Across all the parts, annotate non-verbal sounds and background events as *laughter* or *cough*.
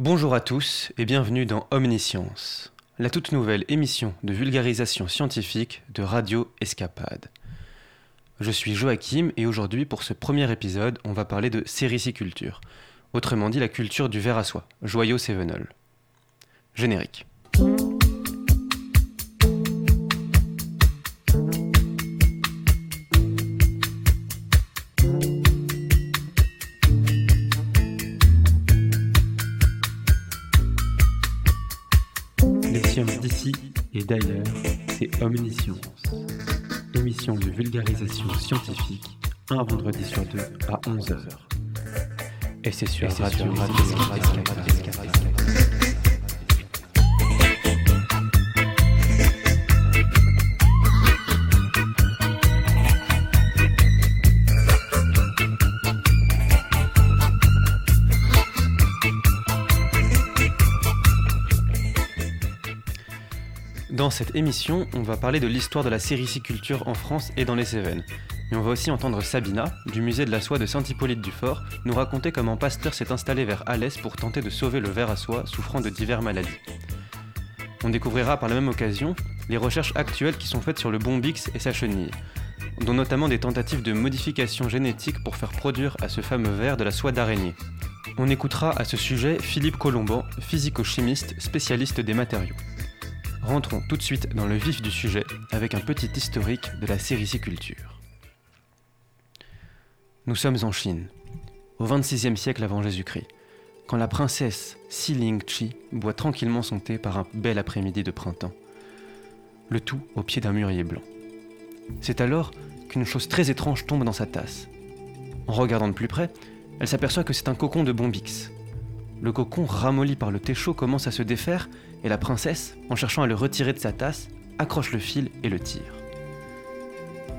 Bonjour à tous et bienvenue dans Omniscience, la toute nouvelle émission de vulgarisation scientifique de Radio Escapade. Je suis Joachim et aujourd'hui pour ce premier épisode, on va parler de sériciculture, autrement dit la culture du verre à soie, joyau Sévenol. Générique. Omniscience. Émission de vulgarisation scientifique, un vendredi sur deux à 11h. Et c'est sur Radio, Radio, Dans cette émission, on va parler de l'histoire de la sériciculture en France et dans les Cévennes. Mais on va aussi entendre Sabina, du musée de la soie de Saint-Hippolyte-du-Fort, nous raconter comment Pasteur s'est installé vers Alès pour tenter de sauver le ver à soie souffrant de diverses maladies. On découvrira par la même occasion les recherches actuelles qui sont faites sur le bombix et sa chenille, dont notamment des tentatives de modification génétique pour faire produire à ce fameux ver de la soie d'araignée. On écoutera à ce sujet Philippe Colomban, physico-chimiste spécialiste des matériaux. Rentrons tout de suite dans le vif du sujet avec un petit historique de la sériciculture. Nous sommes en Chine, au XXVIe siècle avant Jésus-Christ, quand la princesse Ling Chi boit tranquillement son thé par un bel après-midi de printemps. Le tout au pied d'un mûrier blanc. C'est alors qu'une chose très étrange tombe dans sa tasse. En regardant de plus près, elle s'aperçoit que c'est un cocon de bombix. Le cocon, ramolli par le thé chaud, commence à se défaire et la princesse, en cherchant à le retirer de sa tasse, accroche le fil et le tire.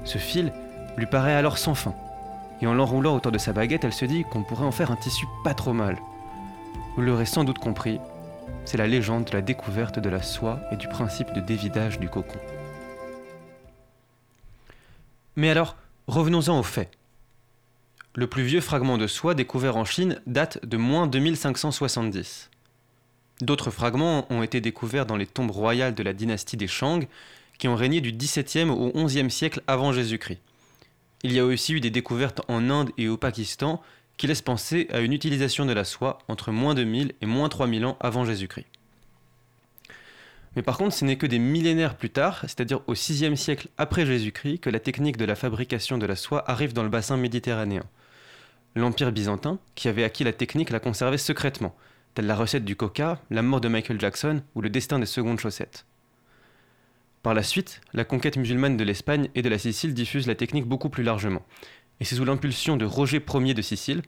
Ce fil lui paraît alors sans fin, et en l'enroulant autour de sa baguette, elle se dit qu'on pourrait en faire un tissu pas trop mal. Vous l'aurez sans doute compris, c'est la légende de la découverte de la soie et du principe de dévidage du cocon. Mais alors, revenons-en aux faits. Le plus vieux fragment de soie découvert en Chine date de moins 2570. D'autres fragments ont été découverts dans les tombes royales de la dynastie des Shang, qui ont régné du XVIIe au XIe siècle avant Jésus-Christ. Il y a aussi eu des découvertes en Inde et au Pakistan qui laissent penser à une utilisation de la soie entre moins 2000 et moins 3000 ans avant Jésus-Christ. Mais par contre, ce n'est que des millénaires plus tard, c'est-à-dire au VIe siècle après Jésus-Christ, que la technique de la fabrication de la soie arrive dans le bassin méditerranéen. L'Empire byzantin, qui avait acquis la technique, la conservait secrètement, telle la recette du coca, la mort de Michael Jackson ou le destin des secondes chaussettes. Par la suite, la conquête musulmane de l'Espagne et de la Sicile diffuse la technique beaucoup plus largement. Et c'est sous l'impulsion de Roger Ier de Sicile,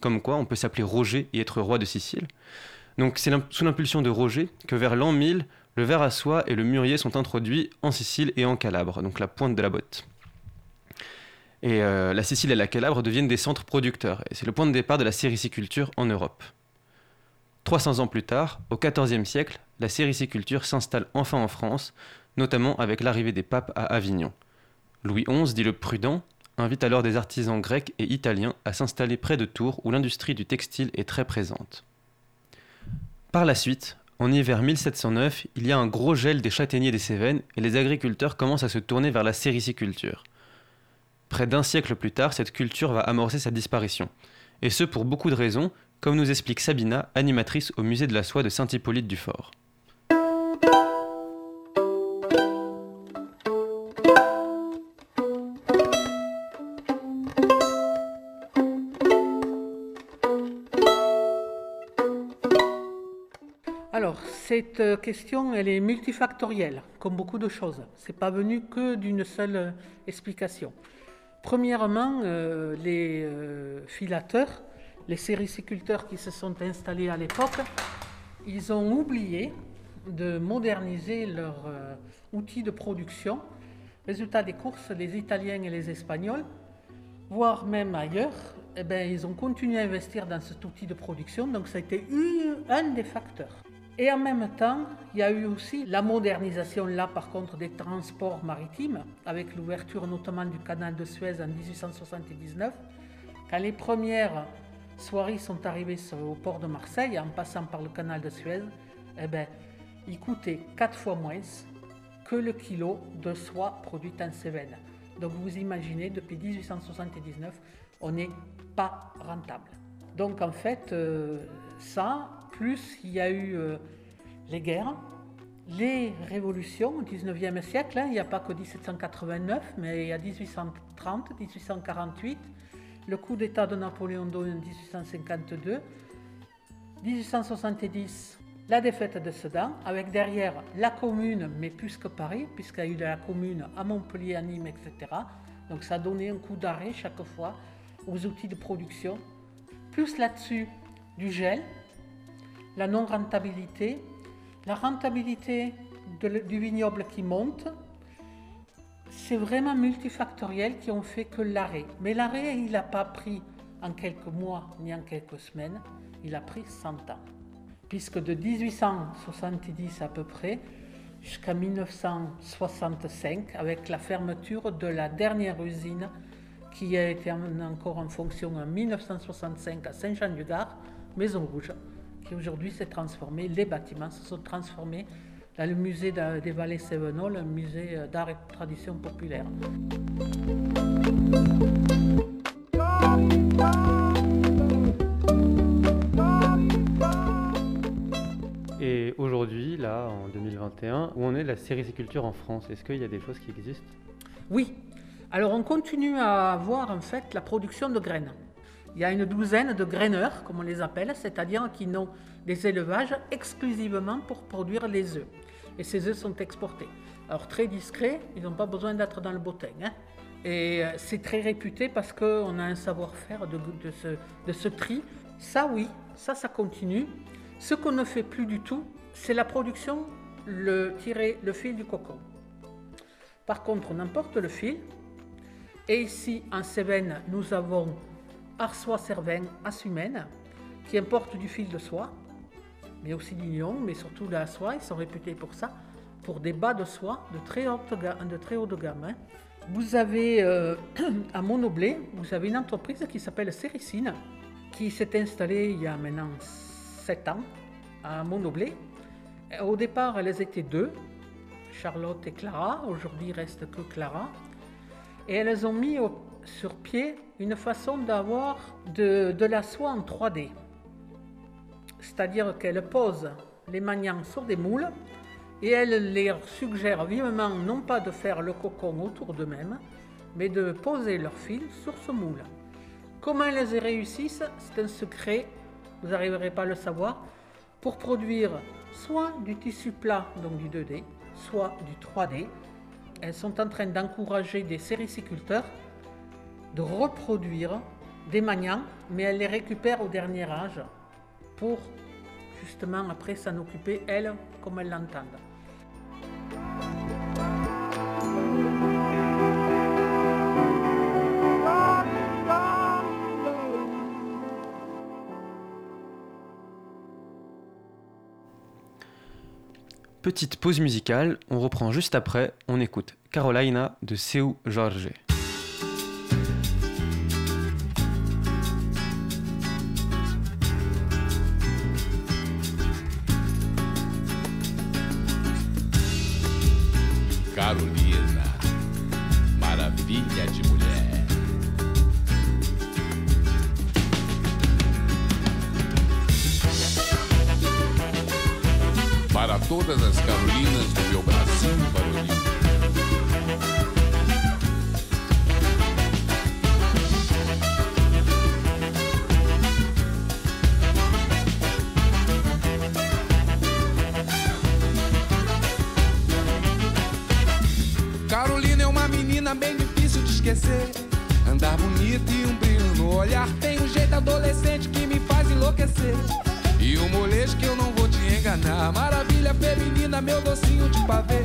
comme quoi on peut s'appeler Roger et être roi de Sicile. Donc c'est sous l'impulsion de Roger que vers l'an 1000, le verre à soie et le mûrier sont introduits en Sicile et en Calabre, donc la pointe de la botte. Et euh, la Sicile et la Calabre deviennent des centres producteurs, et c'est le point de départ de la sériciculture en Europe. 300 ans plus tard, au XIVe siècle, la sériciculture s'installe enfin en France, notamment avec l'arrivée des papes à Avignon. Louis XI, dit le prudent, invite alors des artisans grecs et italiens à s'installer près de Tours où l'industrie du textile est très présente. Par la suite, en hiver 1709, il y a un gros gel des châtaigniers des Cévennes et les agriculteurs commencent à se tourner vers la sériciculture. Près d'un siècle plus tard, cette culture va amorcer sa disparition. Et ce pour beaucoup de raisons, comme nous explique Sabina, animatrice au musée de la soie de Saint-Hippolyte-du-Fort. Alors, cette euh, question, elle est multifactorielle, comme beaucoup de choses. Ce n'est pas venu que d'une seule euh, explication. Premièrement, euh, les filateurs les sériciculteurs qui se sont installés à l'époque, ils ont oublié de moderniser leur euh, outil de production. Résultat des courses, les Italiens et les Espagnols, voire même ailleurs, eh ben, ils ont continué à investir dans cet outil de production, donc ça a été un des facteurs. Et en même temps, il y a eu aussi la modernisation, là par contre, des transports maritimes, avec l'ouverture notamment du canal de Suez en 1879, quand les premières Soieries sont arrivés au port de Marseille en passant par le canal de Suez, eh ben, ils coûtaient quatre fois moins que le kilo de soie produite en Cévennes. Donc vous imaginez, depuis 1879, on n'est pas rentable. Donc en fait, euh, ça, plus il y a eu euh, les guerres, les révolutions au 19e siècle, hein, il n'y a pas que 1789, mais il y a 1830, 1848, le coup d'État de Napoléon II en 1852, 1870, la défaite de Sedan, avec derrière la commune, mais plus que Paris, puisqu'il y a eu la commune à Montpellier, à Nîmes, etc. Donc ça a donné un coup d'arrêt chaque fois aux outils de production. Plus là-dessus, du gel, la non-rentabilité, la rentabilité du vignoble qui monte, c'est vraiment multifactoriel qui ont fait que l'arrêt. Mais l'arrêt, il n'a pas pris en quelques mois ni en quelques semaines, il a pris 100 ans. Puisque de 1870 à peu près jusqu'à 1965, avec la fermeture de la dernière usine qui a été encore en fonction en 1965 à Saint-Jean-du-Gard, Maison Rouge, qui aujourd'hui s'est transformée, les bâtiments se sont transformés dans le musée des Vallées Sévenol, un musée d'art et de tradition populaire. Et aujourd'hui, là, en 2021, où on est la sériciculture en France Est-ce qu'il y a des choses qui existent? Oui. Alors on continue à avoir en fait la production de graines. Il y a une douzaine de graineurs, comme on les appelle, c'est-à-dire qui n'ont des élevages exclusivement pour produire les œufs. Et ces œufs sont exportés. Alors très discrets, ils n'ont pas besoin d'être dans le bottin. Hein. Et euh, c'est très réputé parce qu'on a un savoir-faire de, ce, tri. Ça oui, ça ça continue. Ce qu'on ne fait plus du tout, c'est la production, le tirer le fil du cocon. Par contre, on importe le fil. Et ici, en Cévennes, nous avons Arsois-Cervin, Assumène, qui importe du fil de soie, mais aussi lion, mais surtout la soie, ils sont réputés pour ça, pour des bas de soie de très, haute de très haut de gamme. Hein. Vous avez euh, *clears throat* à Monoblé, vous avez une entreprise qui s'appelle Céricine, qui s'est installée il y a maintenant 7 ans à Monoblé. Au départ, elles étaient deux, Charlotte et Clara. Aujourd'hui, il reste que Clara. Et elles ont mis sur pied une façon d'avoir de, de, la soie en 3D. C'est-à-dire qu'elles posent les maniants sur des moules et elles les suggèrent vivement non pas de faire le cocon autour d'eux-mêmes, mais de poser leur fil sur ce moule. Comment elles y réussissent, c'est un secret, vous n'arriverez pas à le savoir, pour produire soit du tissu plat, donc du 2D, soit du 3D. Elles sont en train d'encourager des sériciculteurs de reproduire des maniants, mais elles les récupèrent au dernier âge pour justement après s'en occuper, elles, comme elles l'entendent. Petite pause musicale, on reprend juste après, on écoute Carolina de Seu Jorge. Andar bonito e um brilho no olhar. Tem um jeito adolescente que me faz enlouquecer. E um molejo que eu não vou te enganar. Maravilha feminina, meu docinho de pavê.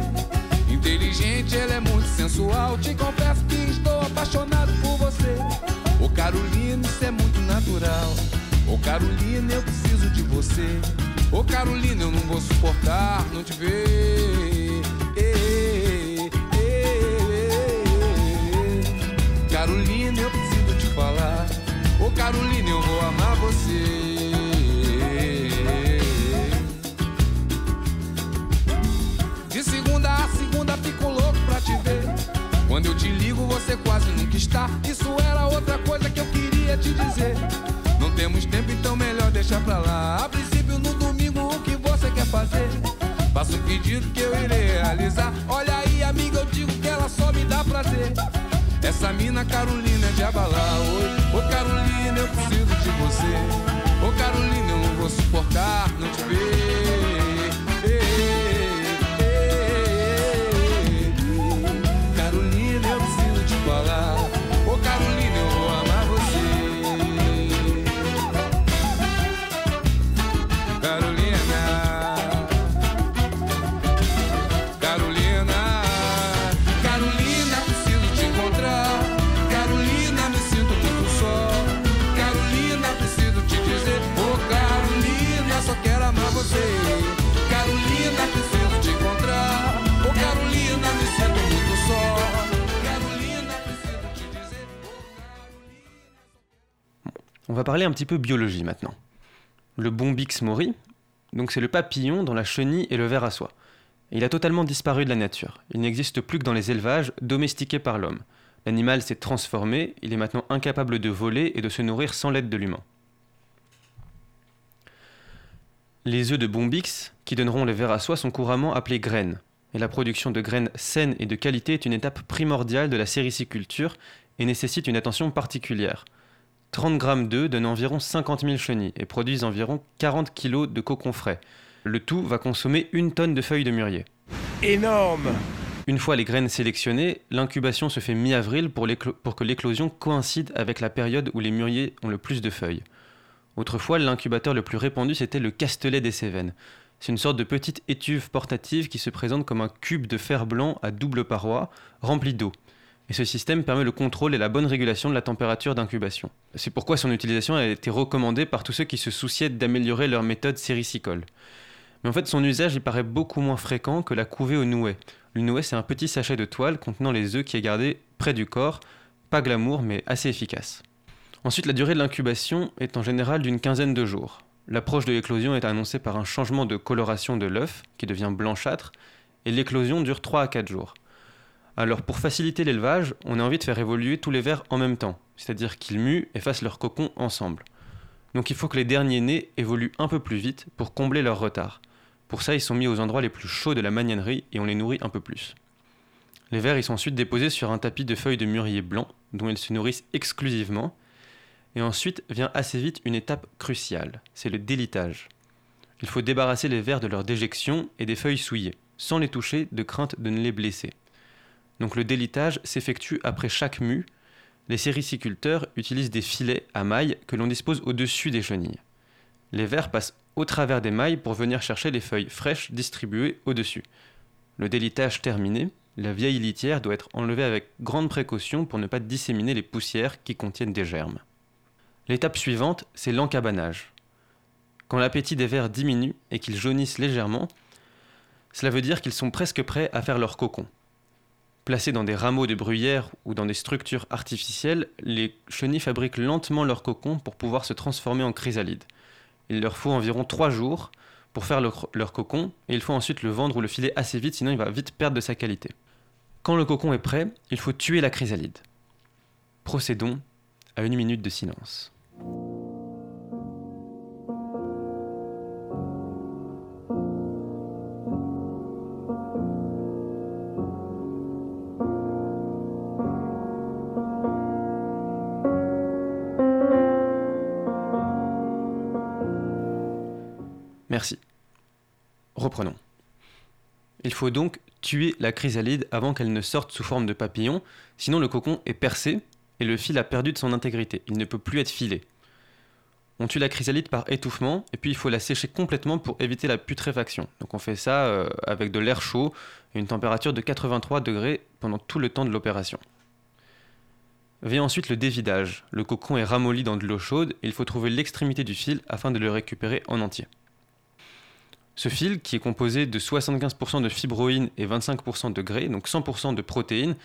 Inteligente, ela é muito sensual. Te confesso que estou apaixonado por você. Ô Carolina, isso é muito natural. Ô Carolina, eu preciso de você. Ô Carolina, eu não vou suportar não te ver. Carolina, eu preciso te falar. Ô Carolina, eu vou amar você. De segunda a segunda fico louco pra te ver. Quando eu te ligo, você quase nunca está. Isso era outra coisa que eu queria te dizer. Não temos tempo, então melhor deixar pra lá. A princípio, no domingo, o que você quer fazer? Faça um pedido que eu irei realizar. Olha Essa mina Carolina é de abalar hoje. Ô Carolina, eu preciso de você. Ô Carolina, eu não vou suportar não te ver. On va parler un petit peu biologie maintenant. Le Bombix mori, donc c'est le papillon dont la chenille est le ver à soie. Il a totalement disparu de la nature. Il n'existe plus que dans les élevages domestiqués par l'homme. L'animal s'est transformé, il est maintenant incapable de voler et de se nourrir sans l'aide de l'humain. Les œufs de Bombix, qui donneront les vers à soie, sont couramment appelés graines. Et la production de graines saines et de qualité est une étape primordiale de la sériciculture et nécessite une attention particulière. 30 grammes d'œufs donnent environ 50 000 chenilles et produisent environ 40 kg de cocon frais. Le tout va consommer une tonne de feuilles de mûrier. Énorme Une fois les graines sélectionnées, l'incubation se fait mi-avril pour, que l'éclosion coïncide avec la période où les mûriers ont le plus de feuilles. Autrefois, l'incubateur le plus répandu, c'était le Castelet des Cévennes. C'est une sorte de petite étuve portative qui se présente comme un cube de fer blanc à double paroi, rempli d'eau. Et ce système permet le contrôle et la bonne régulation de la température d'incubation. C'est pourquoi son utilisation a été recommandée par tous ceux qui se souciaient d'améliorer leur méthode séricicole. Mais en fait, son usage il paraît beaucoup moins fréquent que la couvée au nouet. Le nouet, c'est un petit sachet de toile contenant les œufs qui est gardé près du corps, pas glamour, mais assez efficace. Ensuite, la durée de l'incubation est en général d'une quinzaine de jours. L'approche de l'éclosion est annoncée par un changement de coloration de l'œuf, qui devient blanchâtre, et l'éclosion dure 3 à 4 jours. Alors, pour faciliter l'élevage, on a envie de faire évoluer tous les vers en même temps, c'est-à-dire qu'ils muent et fassent leur cocon ensemble. Donc il faut que les derniers nés évoluent un peu plus vite pour combler leur retard. Pour ça, ils sont mis aux endroits les plus chauds de la magnanerie et on les nourrit un peu plus. Les vers ils sont ensuite déposés sur un tapis de feuilles de mûrier blanc, dont ils se nourrissent exclusivement. Et ensuite vient assez vite une étape cruciale, c'est le délitage. Il faut débarrasser les vers de leur déjection et des feuilles souillées, sans les toucher de crainte de ne les blesser. Donc le délitage s'effectue après chaque mue. Les sériciculteurs utilisent des filets à mailles que l'on dispose au-dessus des chenilles. Les vers passent au travers des mailles pour venir chercher les feuilles fraîches distribuées au-dessus. Le délitage terminé, la vieille litière doit être enlevée avec grande précaution pour ne pas disséminer les poussières qui contiennent des germes. L'étape suivante, c'est l'encabanage. Quand l'appétit des vers diminue et qu'ils jaunissent légèrement, cela veut dire qu'ils sont presque prêts à faire leur cocon. Placés dans des rameaux de bruyère ou dans des structures artificielles, les chenilles fabriquent lentement leur cocon pour pouvoir se transformer en chrysalide. Il leur faut environ 3 jours pour faire leur cocon et il faut ensuite le vendre ou le filer assez vite sinon il va vite perdre de sa qualité. Quand le cocon est prêt, il faut tuer la chrysalide. Procédons à une minute de silence. Reprenons. Il faut donc tuer la chrysalide avant qu'elle ne sorte sous forme de papillon, sinon le cocon est percé et le fil a perdu de son intégrité, il ne peut plus être filé. On tue la chrysalide par étouffement et puis il faut la sécher complètement pour éviter la putréfaction. Donc on fait ça euh, avec de l'air chaud et une température de 83 degrés pendant tout le temps de l'opération. Vient ensuite le dévidage. Le cocon est ramolli dans de l'eau chaude et il faut trouver l'extrémité du fil afin de le récupérer en entier. Ce fil, qui est composé de 75% de fibroïne et 25% de grès, donc 100% de protéines,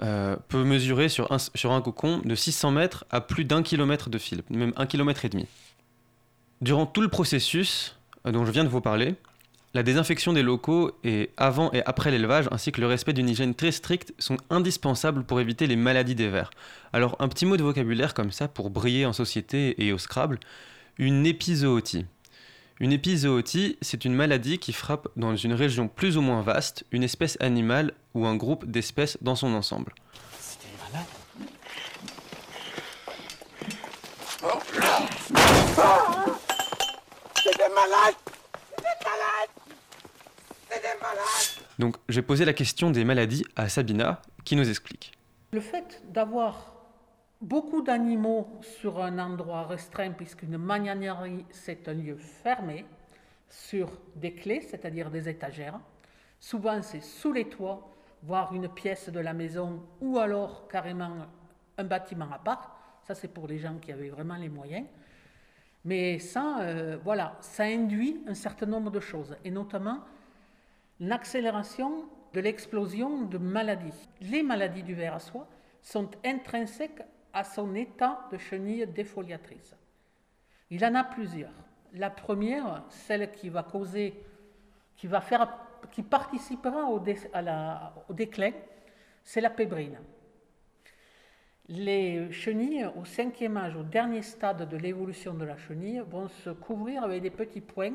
euh, peut mesurer sur un, cocon de 600 mètres à plus d'un kilomètre de fil, même un kilomètre et demi. Durant tout le processus euh, dont je viens de vous parler, la désinfection des locaux et avant et après l'élevage, ainsi que le respect d'une hygiène très stricte, sont indispensables pour éviter les maladies des vers. Alors un petit mot de vocabulaire comme ça pour briller en société et au Scrabble, une épizootie. Une épizootie, c'est une maladie qui frappe dans une région plus ou moins vaste une espèce animale ou un groupe d'espèces dans son ensemble. Donc j'ai posé la question des maladies à Sabina qui nous explique. Le fait d'avoir beaucoup d'animaux sur un endroit restreint, puisqu'une magnanerie, c'est un lieu fermé, sur des clés, c'est-à-dire des étagères. Souvent, c'est sous les toits, voire une pièce de la maison, ou alors carrément un bâtiment à part. Ça, c'est pour les gens qui avaient vraiment les moyens. Mais ça, euh, voilà, ça induit un certain nombre de choses, et notamment l'accélération de l'explosion de maladies. Les maladies du ver à soie sont intrinsèques à son état de chenille défoliatrice. Il en a plusieurs. La première, celle qui va causer, qui va faire, qui participera au, déclin, c'est la pébrine. Les chenilles, au cinquième âge, au dernier stade de l'évolution de la chenille, vont se couvrir avec des petits points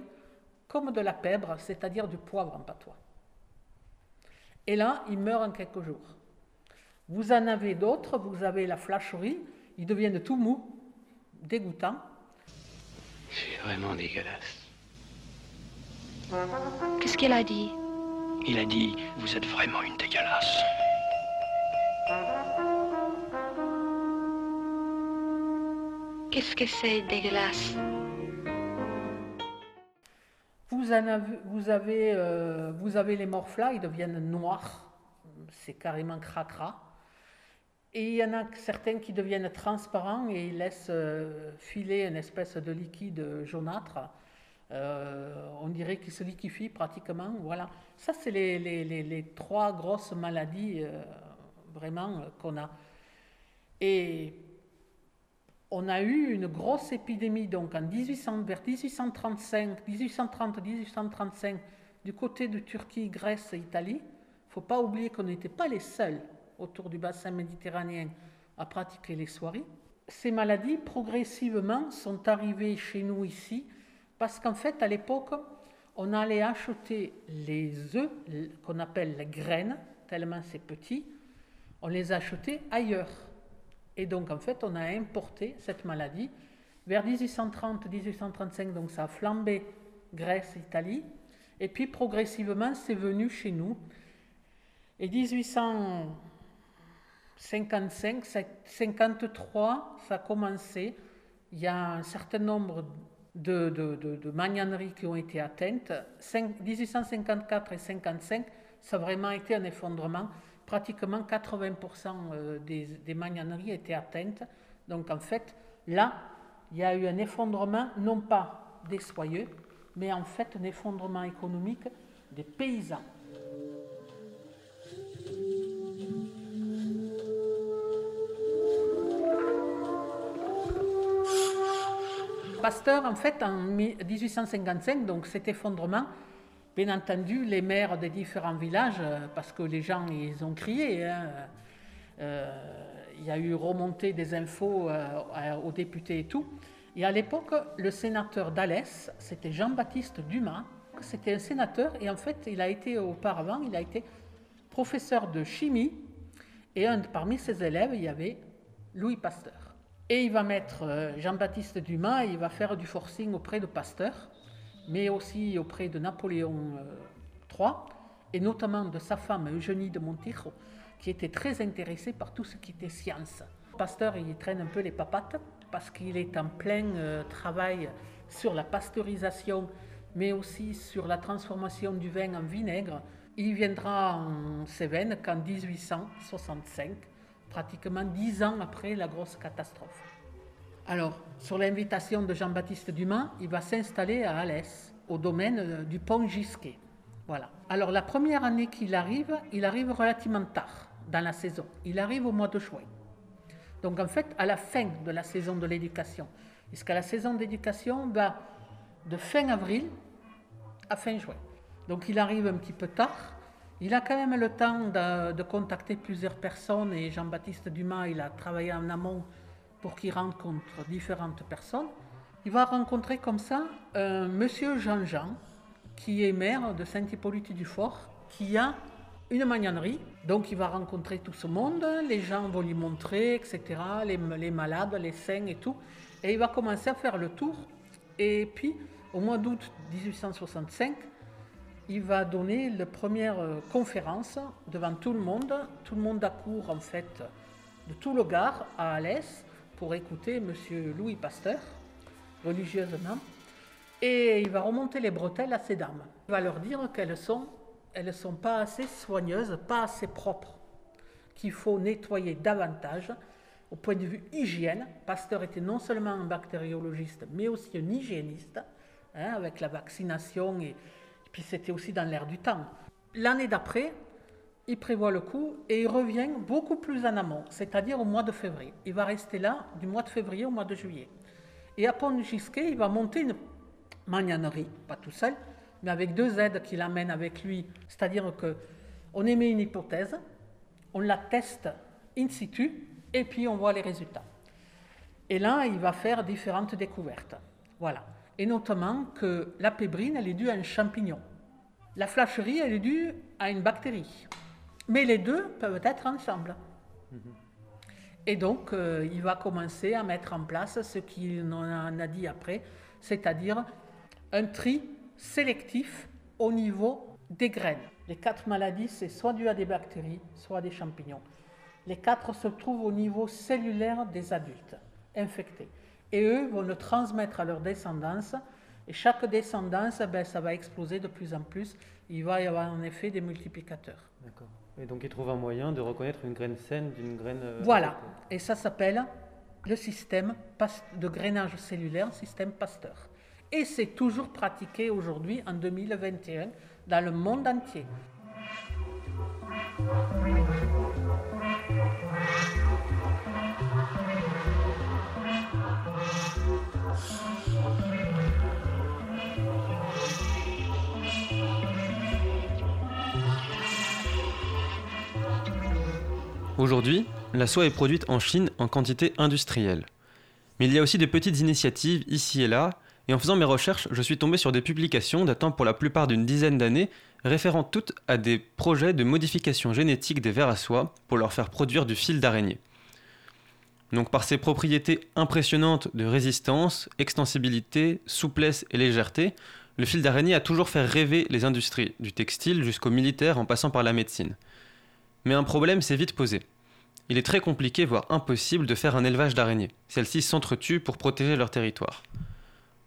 comme de la pèbre, c'est-à-dire du poivre en patois. Et là, ils meurent en quelques jours. Vous en avez d'autres, vous avez la flacherie, ils deviennent tout mous, dégoûtants. C'est vraiment dégueulasse. Qu'est-ce qu'il a dit? Il a dit Vous êtes vraiment une dégueulasse. Qu'est-ce que c'est dégueulasse? Vous, en avez, vous, avez, euh, vous avez les morflas, ils deviennent noirs, c'est carrément cracra. Et il y en a certains qui deviennent transparents et ils laissent euh, filer une espèce de liquide jaunâtre. Euh, on dirait qu'il se liquifie pratiquement. Voilà. Ça, c'est les, trois grosses maladies euh, vraiment qu'on a. Et on a eu une grosse épidémie donc en 1800, vers 1835, 1830-1835 du côté de Turquie, Grèce et Italie. Il ne faut pas oublier qu'on n'était pas les seuls autour du bassin méditerranéen à pratiquer les soirées. Ces maladies, progressivement, sont arrivées chez nous ici, parce qu'en fait, à l'époque, on allait acheter les œufs, qu'on appelle les graines, tellement c'est petit, on les achetait ailleurs. Et donc, en fait, on a importé cette maladie. Vers 1830-1835, donc ça a flambé Grèce, Italie. Et puis, progressivement, c'est venu chez nous. Et 1800... 55, 53, ça a commencé. Il y a un certain nombre de, de, qui ont été atteintes. 1854 et 55, ça a vraiment été un effondrement. Pratiquement 80% euh, des, des magnaneries étaient atteintes. Donc en fait, là, il y a eu un effondrement, non pas des soyeux, mais en fait un effondrement économique des paysans. Pasteur, en fait, en 1855, donc cet effondrement, bien entendu, les maires des différents villages, euh, parce que les gens, ils ont crié, hein, euh, il y a eu remontée des infos euh, aux députés et tout. Et à l'époque, le sénateur d'Alès, c'était Jean-Baptiste Dumas, c'était un sénateur, et en fait, il a été auparavant, il a été professeur de chimie, et parmi ses élèves, il y avait Louis Pasteur. Et il va mettre euh, Jean-Baptiste Dumas, il va faire du forcing auprès de Pasteur, mais aussi auprès de Napoléon III, euh, et notamment de sa femme Eugénie de Montijo, qui était très intéressée par tout ce qui était science. Pasteur, il traîne un peu les papates, parce qu'il est en plein euh, travail sur la pasteurisation, mais aussi sur la transformation du vin en vinaigre. Il viendra en Cévennes qu'en 1865 pratiquement dix ans après la grosse catastrophe. Alors, sur l'invitation de Jean-Baptiste Dumas, il va s'installer à Alès, au domaine euh, du pont Gisquet. Voilà. Alors, la première année qu'il arrive, il arrive relativement tard. dans la saison. Il arrive au mois de juin. Donc en fait, à la fin de la saison de l'éducation. Puisqu'à la saison d'éducation va de fin avril à fin juin. Donc il arrive un petit peu tard. Il a quand même le temps de, contacter plusieurs personnes et Jean-Baptiste Dumas, il a travaillé en amont pour qu'il rencontre différentes personnes. Il va rencontrer comme ça un monsieur Jean-Jean, qui est maire de Saint-Hippolyte-du-Fort, qui a une magnanerie. Donc il va rencontrer tout ce monde, les gens vont lui montrer, etc., les, les malades, les saints et tout. Et il va commencer à faire le tour. Et puis, au mois d'août 1865, il va donner la première euh, conférence devant tout le monde. Tout le monde accourt en fait de tout le Gard à Alès pour écouter M. Louis Pasteur, religieusement. Et il va remonter les bretelles à ces dames. Il va leur dire qu'elles sont, elles sont pas assez soigneuses, pas assez propres, qu'il faut nettoyer davantage. Au point de vue hygiène, Pasteur était non seulement un bactériologiste, mais aussi un hygiéniste, hein, avec la vaccination et, puis c'était aussi dans l'air du temps. L'année d'après, il prévoit le coup et il revient beaucoup plus en amont, c'est-à-dire au mois de février. Il va rester là du mois de février au mois de juillet. Et à Pont-Gisquet, il va monter une magnanerie, pas tout seul, mais avec deux aides qu'il amène avec lui. C'est-à-dire que on émet une hypothèse, on la teste in situ et puis on voit les résultats. Et là, il va faire différentes découvertes. Voilà et notamment que la pébrine, elle est due à un champignon. La flacherie, elle est due à une bactérie. Mais les deux peuvent être ensemble. Et donc, euh, il va commencer à mettre en place ce qu'il en a dit après, c'est-à-dire un tri sélectif au niveau des graines. Les quatre maladies, c'est soit dû à des bactéries, soit à des champignons. Les quatre se trouvent au niveau cellulaire des adultes infectés et eux vont le transmettre à leur descendance. Et chaque descendance, ben, ça va exploser de plus en plus. Il va y avoir en effet des multiplicateurs. D'accord. Et donc ils trouvent un moyen de reconnaître une graine saine d'une graine. Euh, voilà. Et ça s'appelle le système de grainage cellulaire, système Pasteur. Et c'est toujours pratiqué aujourd'hui, en 2021, dans le monde entier. Aujourd'hui, la soie est produite en Chine en quantité industrielle. Mais il y a aussi des petites initiatives ici et là, et en faisant mes recherches, je suis tombé sur des publications datant pour la plupart d'une dizaine d'années, référant toutes à des projets de modification génétique des vers à soie pour leur faire produire du fil d'araignée. Donc par ses propriétés impressionnantes de résistance, extensibilité, souplesse et légèreté, le fil d'araignée a toujours fait rêver les industries, du textile jusqu'au militaire en passant par la médecine. Mais un problème s'est vite posé. Il est très compliqué, voire impossible, de faire un élevage d'araignées. Celles-ci s'entretuent pour protéger leur territoire.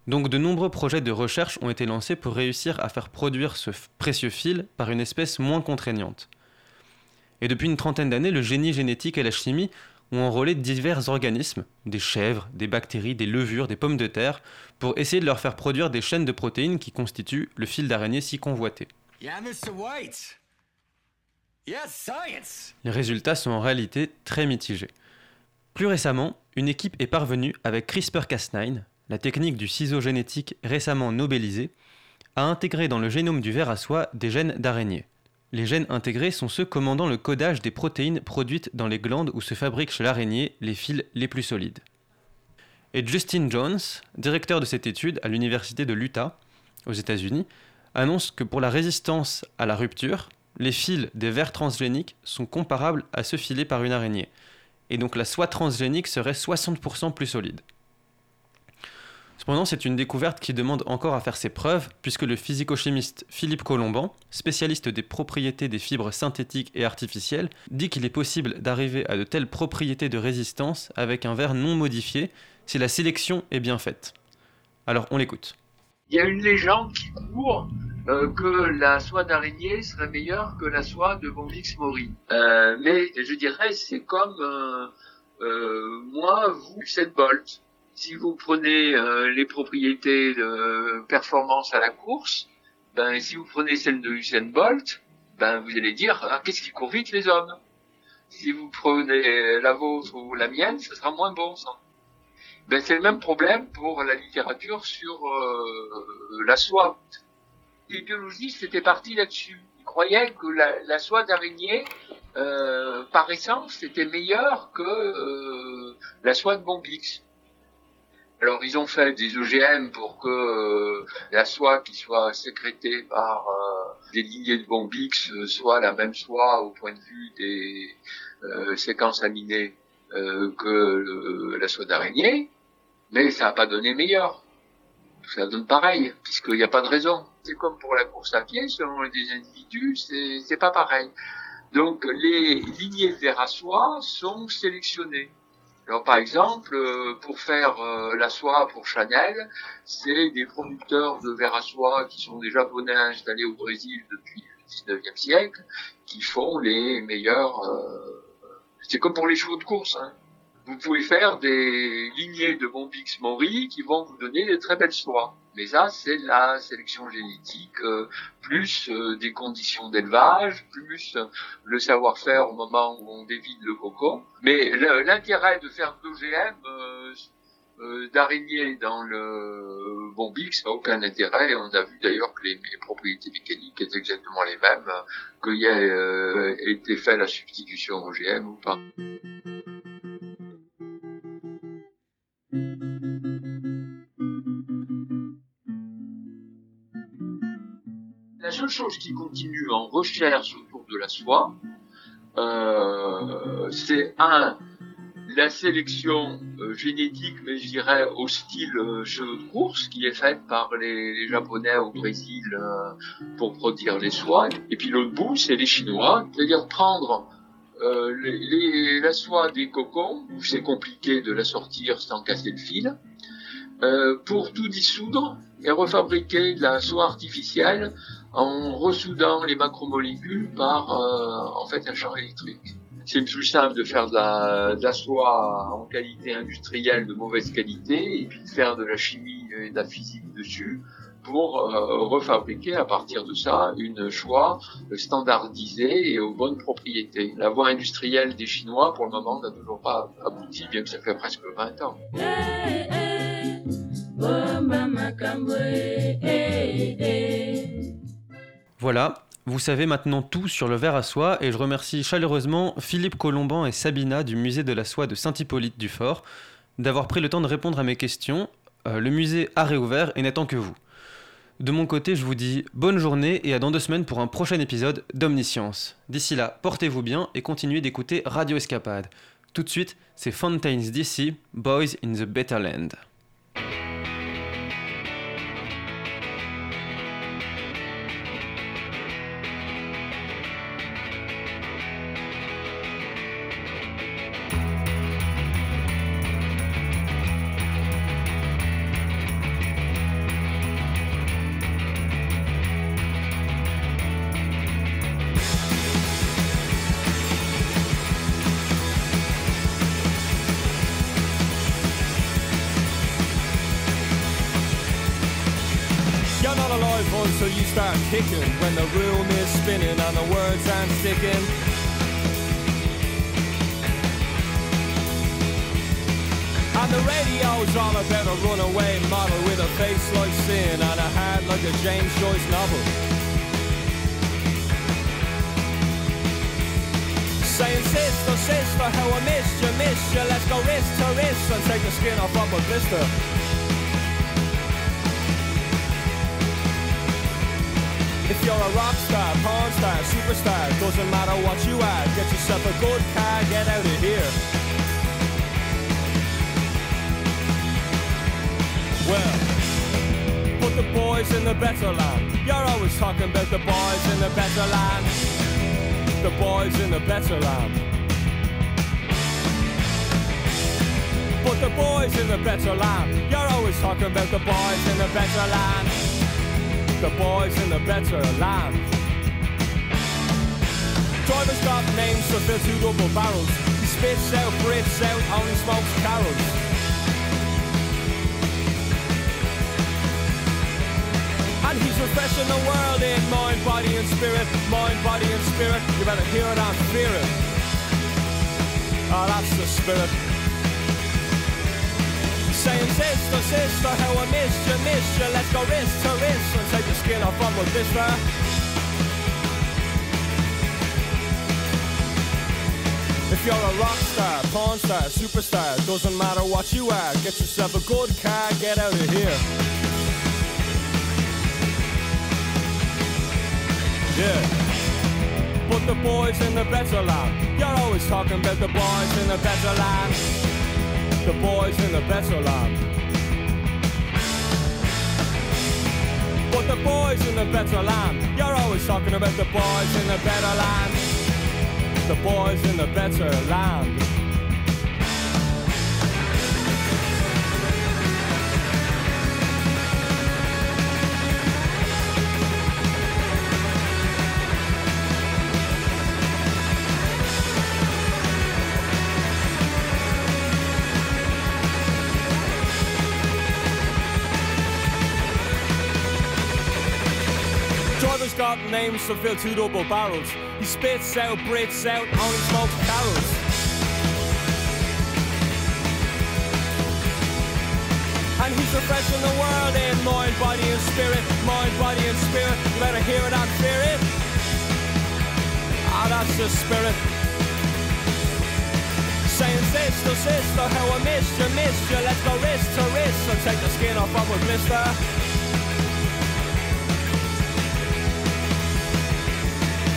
Donc de nombreux projets de recherche ont été lancés pour réussir à faire produire ce précieux fil par une espèce moins contraignante. Et depuis une trentaine d'années, le génie génétique et la chimie ont enrôlé divers organismes, des chèvres, des bactéries, des levures, des pommes de terre, pour essayer de leur faire produire des chaînes de protéines qui constituent le fil d'araignée si convoité. Les résultats sont en réalité très mitigés. Plus récemment, une équipe est parvenue avec CRISPR-Cas9, la technique du ciseau génétique récemment nobélisée, à intégrer dans le génome du ver à soie des gènes d'araignée. Les gènes intégrés sont ceux commandant le codage des protéines produites dans les glandes où se fabriquent chez l'araignée les fils les plus solides. Et Justin Jones, directeur de cette étude à l'université de l'Utah, aux États-Unis, annonce que pour la résistance à la rupture, les fils des vers transgéniques sont comparables à ceux filés par une araignée, et donc la soie transgénique serait 60% plus solide. Cependant, c'est une découverte qui demande encore à faire ses preuves, puisque le physico-chimiste Philippe Colomban, spécialiste des propriétés des fibres synthétiques et artificielles, dit qu'il est possible d'arriver à de telles propriétés de résistance avec un verre non modifié si la sélection est bien faite. Alors, on l'écoute. Il y a une légende qui court euh, que la soie d'araignée serait meilleure que la soie de Bonvix Mori. Euh, mais je dirais, c'est comme euh, euh moi, vous, cette Bolt. Si vous prenez euh, les propriétés de performance à la course, ben si vous prenez celle de Usain Bolt, ben vous allez dire ah, qu'est-ce qui court vite les hommes? Si vous prenez la vôtre ou la mienne, ce sera moins bon. Ça. Ben, c'est le même problème pour la littérature sur euh, la soie. Les biologistes étaient partis là-dessus. Ils croyaient que la, la soie d'araignée, euh, par essence, était meilleure que euh, la soie de Bombix. Alors ils ont fait des OGM pour que euh, la soie qui soit sécrétée par euh, des lignées de Bombix euh, soit la même soie au point de vue des séquences aminées que la soie d'araignée, mais ça n'a pas donné meilleur. Ça donne pareil, puisqu'il n'y a pas de raison. C'est comme pour la course à pied, selon les individus, c'est pas pareil. Donc les lignées verre à soie sont sélectionnées. Alors par exemple, euh, pour faire euh, la soie pour Chanel, c'est des producteurs de verre à soie qui sont des Japonais installés au Brésil depuis le 19e siècle, qui font les meilleurs... Euh, c'est comme pour les chevaux de course. Hein. Vous pouvez faire des lignées de Bombix Mori qui vont vous donner des très belles soies. Mais ça, c'est la sélection génétique, euh, plus euh, des conditions d'élevage, plus le savoir-faire au moment où on dévide le coco. Mais l'intérêt de faire d'OGM euh, euh, d'araignée dans le bombix n'a aucun intérêt. On a vu d'ailleurs que les, propriétés mécaniques étaient exactement les mêmes, qu'il y ait été fait la substitution OGM ou pas. Seule chose qui continue en recherche autour de la soie, euh, c'est un la sélection euh, génétique, mais je dirais au style euh, cheveux de course, qui est faite par les, Japonais au Brésil pour produire les soies. Et puis l'autre bout, c'est les Chinois, c'est-à-dire prendre la soie des cocons, où c'est compliqué de la sortir sans casser le fil, pour tout dissoudre et refabriquer de la soie artificielle en ressoudant les macromolécules par euh, en fait un champ électrique. C'est plus simple de faire de la, soie en qualité industrielle de mauvaise qualité et puis de faire de la chimie et de la physique dessus pour euh, refabriquer à partir de ça une soie standardisée et aux bonnes propriétés. La voie industrielle des Chinois, pour le moment, n'a toujours pas abouti, bien que ça fait presque 20 ans. Voilà, vous savez maintenant tout sur le verre à soie et je remercie chaleureusement Philippe Colomban et Sabina du musée de la soie de Saint-Hippolyte du Fort d'avoir pris le temps de répondre à mes questions. Euh, le musée a réouvert et n'attend que vous. De mon côté, je vous dis bonne journée et à dans deux semaines pour un prochain épisode d'Omniscience. D'ici là, portez-vous bien et continuez d'écouter Radio Escapade. Tout de suite, c'est Fountains DC, Boys in the Better Land. Kicking when the room is spinning and the words aren't sticking. And the radio's all about a runaway model with a face like sin and a hat like a James Joyce novel. Saying sister, sister, how I missed you, missed you. Let's go wrist to wrist and take the skin off of a blister. You're a rock star, porn star, superstar, doesn't matter what you are, get yourself a good car, get out of here. Well, put the boys in the better land. You're always talking about the boys in the better land. The boys in the better land. Put the boys in the better land. You're always talking about the boys in the better land the boys in the better land. Drivers got names to fill two double barrels. He spits out, breathes out, only smokes carols. And he's refreshing the world in mind, body and spirit, mind, body and spirit. You better hear it and fear it. Oh, that's the spirit. Saying, sister, sister, how I missed you, missed you. Let's go wrist to wrist and take the skin off from with this If you're a rock star, porn star, superstar, doesn't matter what you are, get yourself a good car, get out of here. Yeah. But the boys in the better land, you're always talking about the boys in the better land. The boys in the better land. But the boys in the better land, you're always talking about the boys in the better land the boys in the better land. Driver's names to fill two double barrels He spits out, breathes out, only smokes carols. And he's refreshing the world in mind, body and spirit, mind, body and spirit. You better hear it and fear it. Ah, that's the spirit. Saying sister, sister, how I missed you, missed you. Let's go wrist to wrist and take the skin off of a blister.